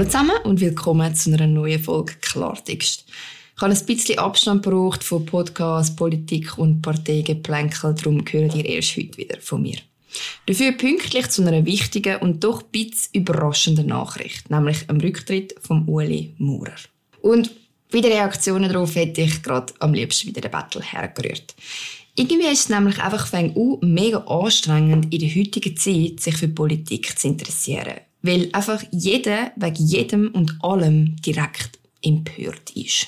Hallo zusammen und willkommen zu einer neuen Folge Klartext. Ich habe ein bisschen Abstand gebraucht von Podcast, Politik und Parteigeplänkel, darum hören ihr erst heute wieder von mir. Dafür pünktlich zu einer wichtigen und doch ein bisschen überraschenden Nachricht, nämlich am Rücktritt von Uli Maurer. Und bei den Reaktionen darauf hätte ich gerade am liebsten wieder den Battle hergerührt. Irgendwie ist es nämlich einfach fängt mega anstrengend, in der heutigen Zeit sich für Politik zu interessieren. Weil einfach jeder wegen jedem und allem direkt empört ist.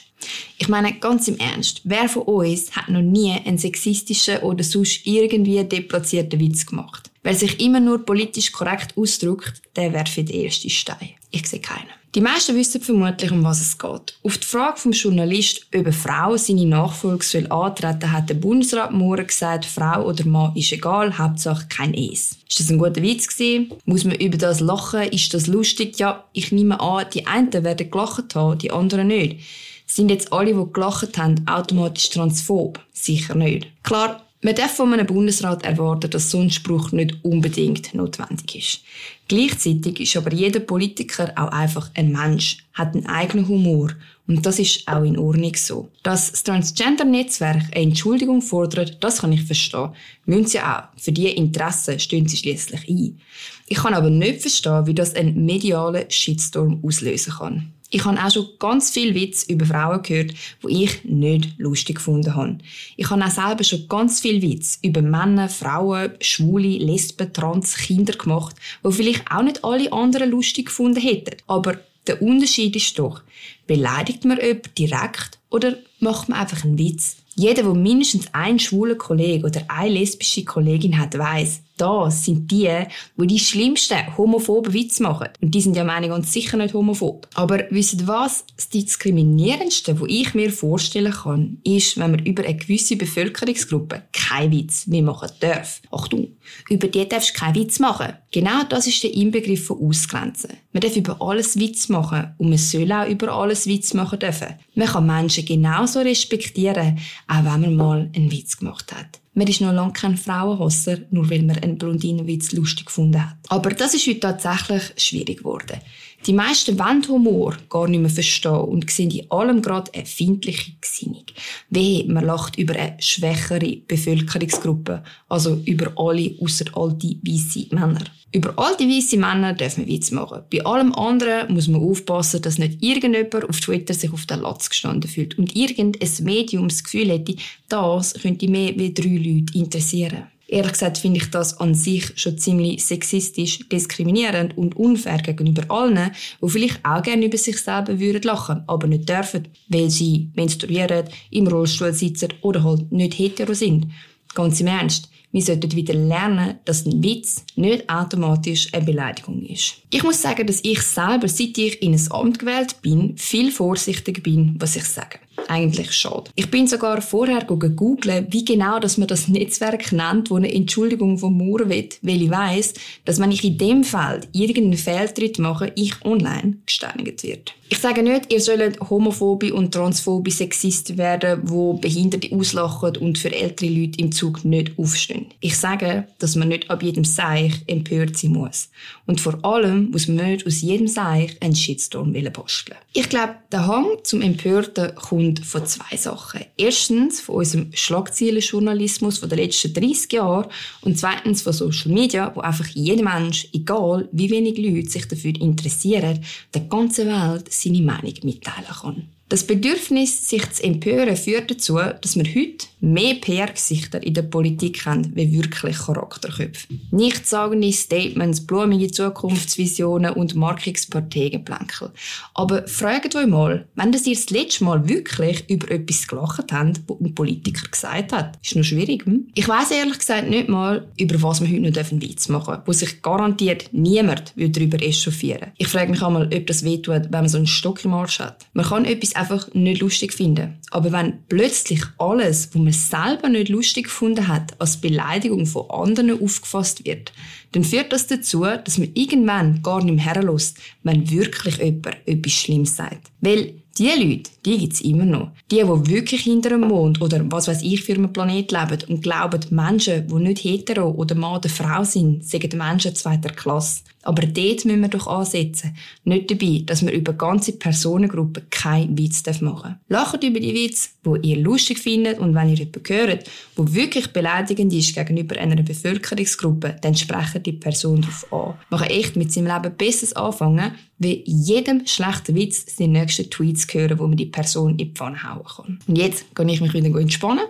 Ich meine, ganz im Ernst, wer von uns hat noch nie einen sexistischen oder sonst irgendwie deplatzierten Witz gemacht? Wer sich immer nur politisch korrekt ausdrückt, der werfe den ersten Stein. Ich sehe keinen. Die meisten wissen vermutlich, um was es geht. Auf die Frage vom Journalist, ob eine Frau seine Nachfolge soll antreten hat der Bundesrat Moore gesagt, Frau oder Mann ist egal, Hauptsache kein Es. Ist das ein guter Witz gewesen? Muss man über das lachen? Ist das lustig? Ja, ich nehme an, die einen werden gelacht haben, die anderen nicht. Sind jetzt alle, die gelacht haben, automatisch transphob? Sicher nicht. Klar, man darf von einem Bundesrat erwarten, dass so ein Spruch nicht unbedingt notwendig ist. Gleichzeitig ist aber jeder Politiker auch einfach ein Mensch, hat einen eigenen Humor und das ist auch in Ordnung so. Dass das Transgender-Netzwerk eine Entschuldigung fordert, das kann ich verstehen. Müssen sie auch. Für diese Interessen stehen sie schließlich ein. Ich kann aber nicht verstehen, wie das einen medialen Shitstorm auslösen kann. Ich habe auch schon ganz viel Witz über Frauen gehört, wo ich nicht lustig gefunden habe. Ich habe auch selber schon ganz viel Witz über Männer, Frauen, Schwule, Lesben, Trans, Kinder gemacht, wo vielleicht auch nicht alle anderen lustig gefunden hätten. Aber der Unterschied ist doch, beleidigt man jemanden direkt oder macht man einfach einen Witz? Jeder, der mindestens einen schwulen Kollegen oder eine lesbische Kollegin hat, weiß, das sind die, die die schlimmsten homophoben Witze machen. Und die sind ja meine ganz sicher nicht homophob. Aber wisst was? Das diskriminierendste, was ich mir vorstellen kann, ist, wenn man über eine gewisse Bevölkerungsgruppe keinen Witz mehr machen darf. Achtung, über die darfst du keinen Witz machen. Genau das ist der Inbegriff von Ausgrenzen. Man darf über alles Witz machen und man soll auch über alles Witz machen dürfen. Man kann Menschen genauso respektieren, auch wenn man mal einen Witz gemacht hat. Man ist noch lange kein Frauenhasser, nur weil man einen Blondinenwitz lustig gefunden hat. Aber das ist heute tatsächlich schwierig geworden. Die meisten wollen Humor gar nicht mehr verstehen und sehen in allem gerade eine findliche Gesinnung. Wehe, man lacht über eine schwächere Bevölkerungsgruppe, also über alle außer alte weiße Männer. Über alte weiße Männer darf man Witz machen. Bei allem anderen muss man aufpassen, dass nicht irgendjemand auf Twitter sich auf den Latz gestanden fühlt und irgendein Medium das Gefühl hätte, das könnte mehr wie drei Leute interessieren. Ehrlich gesagt finde ich das an sich schon ziemlich sexistisch, diskriminierend und unfair gegenüber allen, die vielleicht auch gerne über sich selber würden lachen, aber nicht dürfen, weil sie menstruieren, im Rollstuhl sitzen oder halt nicht hetero sind. Ganz im Ernst. Wir sollten wieder lernen, dass ein Witz nicht automatisch eine Beleidigung ist. Ich muss sagen, dass ich selber, seit ich in ein Amt gewählt bin, viel vorsichtiger bin, was ich sage eigentlich schade. Ich bin sogar vorher googeln, wie genau dass man das Netzwerk nennt, wo eine Entschuldigung vom Mauer will, weil ich weiss, dass wenn ich in dem Feld irgendeinen Fehltritt mache, ich online gesteinigt wird. Ich sage nicht, ihr sollt homophobe und transphobe Sexisten werden, wo Behinderte auslachen und für ältere Leute im Zug nicht aufstehen. Ich sage, dass man nicht ab jedem Seich empört sein muss. Und vor allem muss man nicht aus jedem Seich einen Shitstorm basteln. Ich glaube, der Hang zum Empörten kommt von zwei Sachen. Erstens von unserem Schlagzeilenjournalismus von den letzten 30 Jahren und zweitens von Social Media, wo einfach jeder Mensch, egal wie wenig Leute sich dafür interessieren, der ganzen Welt seine Meinung mitteilen kann. Das Bedürfnis, sich zu empören, führt dazu, dass wir heute mehr PR-Gesichter in der Politik haben, wie wirklich Charakterköpfe. Nichtssagende Statements, blumige Zukunftsvisionen und Markungsparteienplänkel. Aber fragt euch mal, wenn das ihr das letzte Mal wirklich über etwas gelacht habt, was ein Politiker gesagt hat, ist noch schwierig. Hm? Ich weiß ehrlich gesagt nicht mal, über was wir heute noch einen Witz machen dürfen, wo sich garantiert niemand darüber echauffieren Ich frage mich einmal, ob das wehtut, wenn man so einen Stock im Arsch hat. Man kann etwas einfach nicht lustig finden. Aber wenn plötzlich alles, was man selber nicht lustig gefunden hat, als Beleidigung von anderen aufgefasst wird, dann führt das dazu, dass man irgendwann gar nicht mehr herlässt, wenn wirklich jemand etwas Schlimmes sagt. Weil Die Leute, die gibt's immer noch. Die, die wirklich hinter dem Mond oder was weiß ich für einen Planet leben und glauben, Menschen, die nicht hetero oder Mann oder Frau sind, sind Menschen zweiter Klasse. Aber dort müssen wir doch ansetzen. Nicht dabei, dass wir über ganze Personengruppen keinen Witz machen dürfen. Lacht über die Witze, die ihr lustig findet und wenn ihr jemanden hört, der wirklich beleidigend ist gegenüber einer Bevölkerungsgruppe, dann sprechen die Person darauf an. Kann echt mit seinem Leben besseres anfangen, wie jedem schlechten Witz seine nächsten Tweets hören, wo man die Person in die Pfanne hauen kann. Und jetzt kann ich mich wieder entspannen.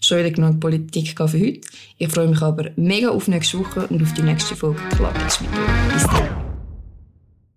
Schon genug Politik für heute. Ich freue mich aber mega auf nächste Woche und auf die nächste Folge Klartext mit euch. Bis dann.